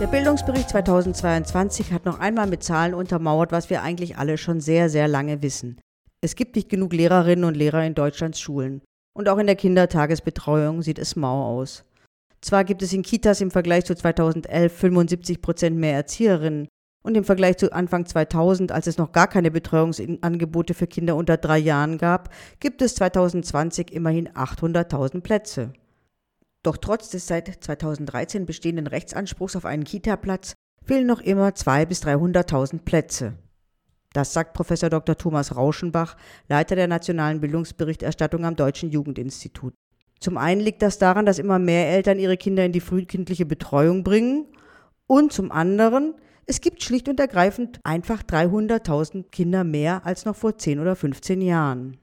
Der Bildungsbericht 2022 hat noch einmal mit Zahlen untermauert, was wir eigentlich alle schon sehr, sehr lange wissen. Es gibt nicht genug Lehrerinnen und Lehrer in Deutschlands Schulen. Und auch in der Kindertagesbetreuung sieht es mau aus. Zwar gibt es in Kitas im Vergleich zu 2011 75 Prozent mehr Erzieherinnen und im Vergleich zu Anfang 2000, als es noch gar keine Betreuungsangebote für Kinder unter drei Jahren gab, gibt es 2020 immerhin 800.000 Plätze. Doch trotz des seit 2013 bestehenden Rechtsanspruchs auf einen Kita-Platz fehlen noch immer 200.000 bis 300.000 Plätze. Das sagt Professor Dr. Thomas Rauschenbach, Leiter der nationalen Bildungsberichterstattung am Deutschen Jugendinstitut. Zum einen liegt das daran, dass immer mehr Eltern ihre Kinder in die frühkindliche Betreuung bringen und zum anderen, es gibt schlicht und ergreifend einfach 300.000 Kinder mehr als noch vor 10 oder 15 Jahren.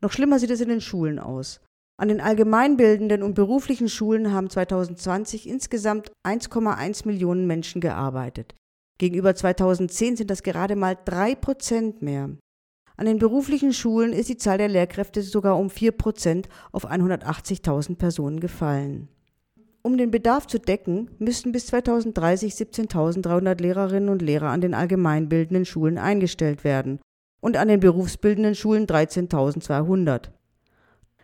Noch schlimmer sieht es in den Schulen aus. An den allgemeinbildenden und beruflichen Schulen haben 2020 insgesamt 1,1 Millionen Menschen gearbeitet. Gegenüber 2010 sind das gerade mal drei Prozent mehr. An den beruflichen Schulen ist die Zahl der Lehrkräfte sogar um vier Prozent auf 180.000 Personen gefallen. Um den Bedarf zu decken, müssten bis 2030 17.300 Lehrerinnen und Lehrer an den allgemeinbildenden Schulen eingestellt werden und an den berufsbildenden Schulen 13.200.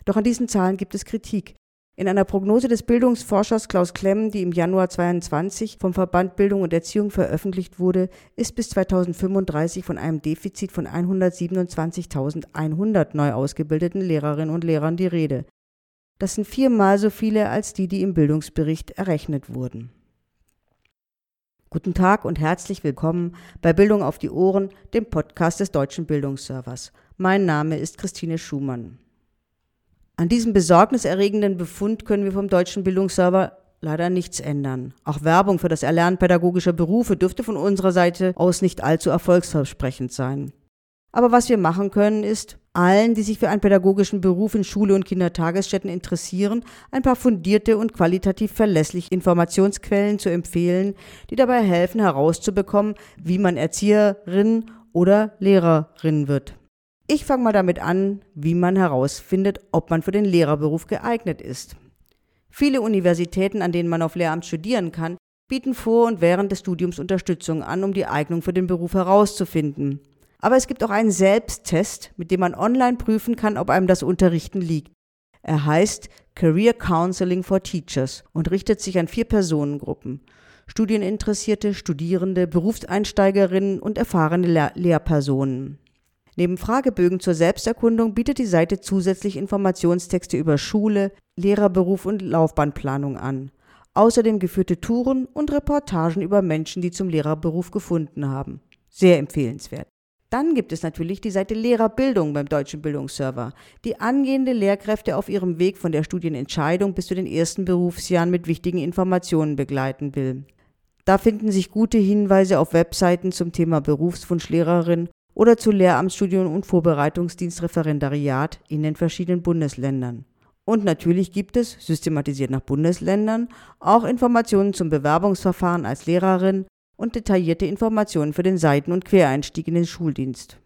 Doch an diesen Zahlen gibt es Kritik. In einer Prognose des Bildungsforschers Klaus Klemm, die im Januar 22 vom Verband Bildung und Erziehung veröffentlicht wurde, ist bis 2035 von einem Defizit von 127.100 neu ausgebildeten Lehrerinnen und Lehrern die Rede. Das sind viermal so viele als die, die im Bildungsbericht errechnet wurden. Guten Tag und herzlich willkommen bei Bildung auf die Ohren, dem Podcast des Deutschen Bildungsservers. Mein Name ist Christine Schumann. An diesem besorgniserregenden Befund können wir vom deutschen Bildungsserver leider nichts ändern. Auch Werbung für das Erlernen pädagogischer Berufe dürfte von unserer Seite aus nicht allzu erfolgsversprechend sein. Aber was wir machen können, ist, allen, die sich für einen pädagogischen Beruf in Schule und Kindertagesstätten interessieren, ein paar fundierte und qualitativ verlässliche Informationsquellen zu empfehlen, die dabei helfen herauszubekommen, wie man Erzieherin oder Lehrerin wird. Ich fange mal damit an, wie man herausfindet, ob man für den Lehrerberuf geeignet ist. Viele Universitäten, an denen man auf Lehramt studieren kann, bieten vor und während des Studiums Unterstützung an, um die Eignung für den Beruf herauszufinden. Aber es gibt auch einen Selbsttest, mit dem man online prüfen kann, ob einem das Unterrichten liegt. Er heißt Career Counseling for Teachers und richtet sich an vier Personengruppen. Studieninteressierte, Studierende, Berufseinsteigerinnen und erfahrene Lehr Lehrpersonen. Neben Fragebögen zur Selbsterkundung bietet die Seite zusätzlich Informationstexte über Schule, Lehrerberuf und Laufbahnplanung an. Außerdem geführte Touren und Reportagen über Menschen, die zum Lehrerberuf gefunden haben. Sehr empfehlenswert. Dann gibt es natürlich die Seite Lehrerbildung beim Deutschen Bildungsserver, die angehende Lehrkräfte auf ihrem Weg von der Studienentscheidung bis zu den ersten Berufsjahren mit wichtigen Informationen begleiten will. Da finden sich gute Hinweise auf Webseiten zum Thema Berufswunschlehrerin oder zu Lehramtsstudium und Vorbereitungsdienstreferendariat in den verschiedenen Bundesländern. Und natürlich gibt es, systematisiert nach Bundesländern, auch Informationen zum Bewerbungsverfahren als Lehrerin und detaillierte Informationen für den Seiten- und Quereinstieg in den Schuldienst.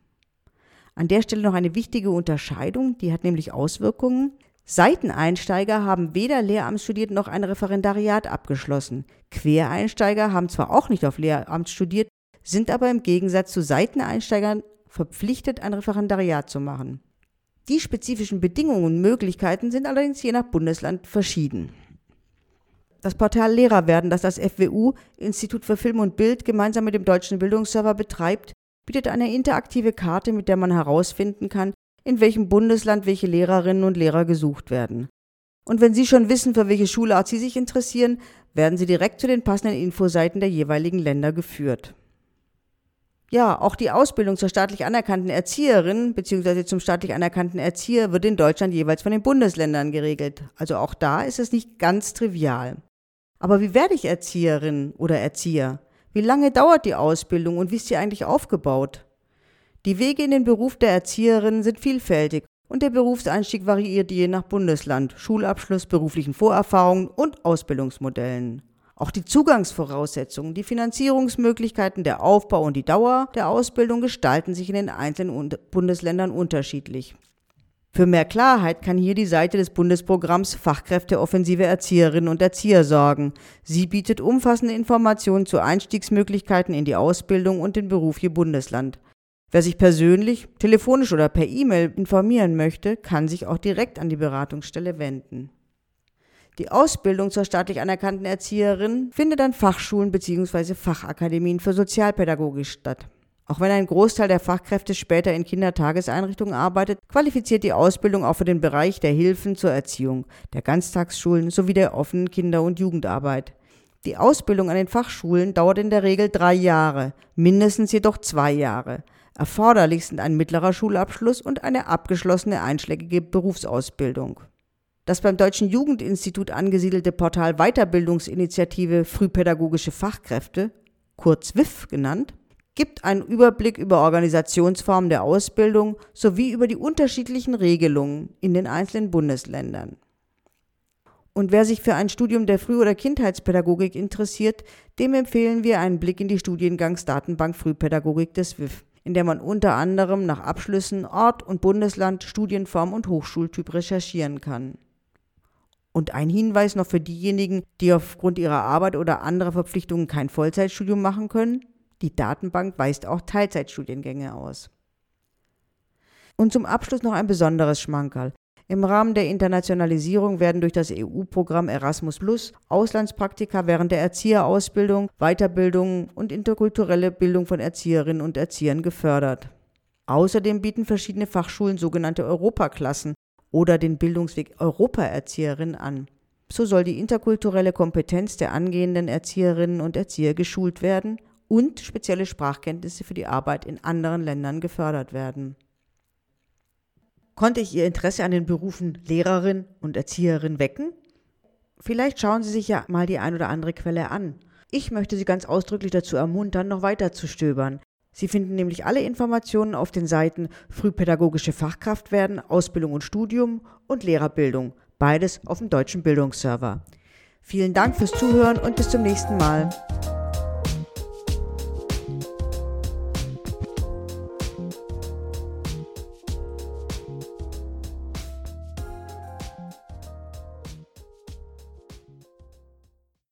An der Stelle noch eine wichtige Unterscheidung, die hat nämlich Auswirkungen. Seiteneinsteiger haben weder Lehramt studiert noch ein Referendariat abgeschlossen. Quereinsteiger haben zwar auch nicht auf Lehramt studiert, sind aber im Gegensatz zu Seiteneinsteigern verpflichtet, ein Referendariat zu machen. Die spezifischen Bedingungen und Möglichkeiten sind allerdings je nach Bundesland verschieden. Das Portal Lehrer werden, das das FWU, Institut für Film und Bild, gemeinsam mit dem Deutschen Bildungsserver betreibt, bietet eine interaktive Karte, mit der man herausfinden kann, in welchem Bundesland welche Lehrerinnen und Lehrer gesucht werden. Und wenn Sie schon wissen, für welche Schulart Sie sich interessieren, werden Sie direkt zu den passenden Infoseiten der jeweiligen Länder geführt. Ja, auch die Ausbildung zur staatlich anerkannten Erzieherin bzw. zum staatlich anerkannten Erzieher wird in Deutschland jeweils von den Bundesländern geregelt. Also auch da ist es nicht ganz trivial. Aber wie werde ich Erzieherin oder Erzieher? Wie lange dauert die Ausbildung und wie ist sie eigentlich aufgebaut? Die Wege in den Beruf der Erzieherin sind vielfältig und der Berufseinstieg variiert je nach Bundesland, Schulabschluss, beruflichen Vorerfahrungen und Ausbildungsmodellen. Auch die Zugangsvoraussetzungen, die Finanzierungsmöglichkeiten, der Aufbau und die Dauer der Ausbildung gestalten sich in den einzelnen Bundesländern unterschiedlich. Für mehr Klarheit kann hier die Seite des Bundesprogramms Fachkräfteoffensive Erzieherinnen und Erzieher sorgen. Sie bietet umfassende Informationen zu Einstiegsmöglichkeiten in die Ausbildung und den Beruf je Bundesland. Wer sich persönlich, telefonisch oder per E-Mail informieren möchte, kann sich auch direkt an die Beratungsstelle wenden. Die Ausbildung zur staatlich anerkannten Erzieherin findet an Fachschulen bzw. Fachakademien für Sozialpädagogik statt. Auch wenn ein Großteil der Fachkräfte später in Kindertageseinrichtungen arbeitet, qualifiziert die Ausbildung auch für den Bereich der Hilfen zur Erziehung, der Ganztagsschulen sowie der offenen Kinder- und Jugendarbeit. Die Ausbildung an den Fachschulen dauert in der Regel drei Jahre, mindestens jedoch zwei Jahre. Erforderlich sind ein mittlerer Schulabschluss und eine abgeschlossene einschlägige Berufsausbildung. Das beim Deutschen Jugendinstitut angesiedelte Portal Weiterbildungsinitiative Frühpädagogische Fachkräfte, kurz WIF genannt, gibt einen Überblick über Organisationsformen der Ausbildung sowie über die unterschiedlichen Regelungen in den einzelnen Bundesländern. Und wer sich für ein Studium der Früh- oder Kindheitspädagogik interessiert, dem empfehlen wir einen Blick in die Studiengangsdatenbank Frühpädagogik des WIF, in der man unter anderem nach Abschlüssen, Ort und Bundesland, Studienform und Hochschultyp recherchieren kann. Und ein Hinweis noch für diejenigen, die aufgrund ihrer Arbeit oder anderer Verpflichtungen kein Vollzeitstudium machen können. Die Datenbank weist auch Teilzeitstudiengänge aus. Und zum Abschluss noch ein besonderes Schmankerl. Im Rahmen der Internationalisierung werden durch das EU-Programm Erasmus Plus Auslandspraktika während der Erzieherausbildung, Weiterbildung und interkulturelle Bildung von Erzieherinnen und Erziehern gefördert. Außerdem bieten verschiedene Fachschulen sogenannte Europaklassen oder den Bildungsweg Europaerzieherin an. So soll die interkulturelle Kompetenz der angehenden Erzieherinnen und Erzieher geschult werden und spezielle Sprachkenntnisse für die Arbeit in anderen Ländern gefördert werden. Konnte ich Ihr Interesse an den Berufen Lehrerin und Erzieherin wecken? Vielleicht schauen Sie sich ja mal die ein oder andere Quelle an. Ich möchte Sie ganz ausdrücklich dazu ermuntern, noch weiter zu stöbern. Sie finden nämlich alle Informationen auf den Seiten Frühpädagogische Fachkraft werden, Ausbildung und Studium und Lehrerbildung, beides auf dem deutschen Bildungsserver. Vielen Dank fürs Zuhören und bis zum nächsten Mal.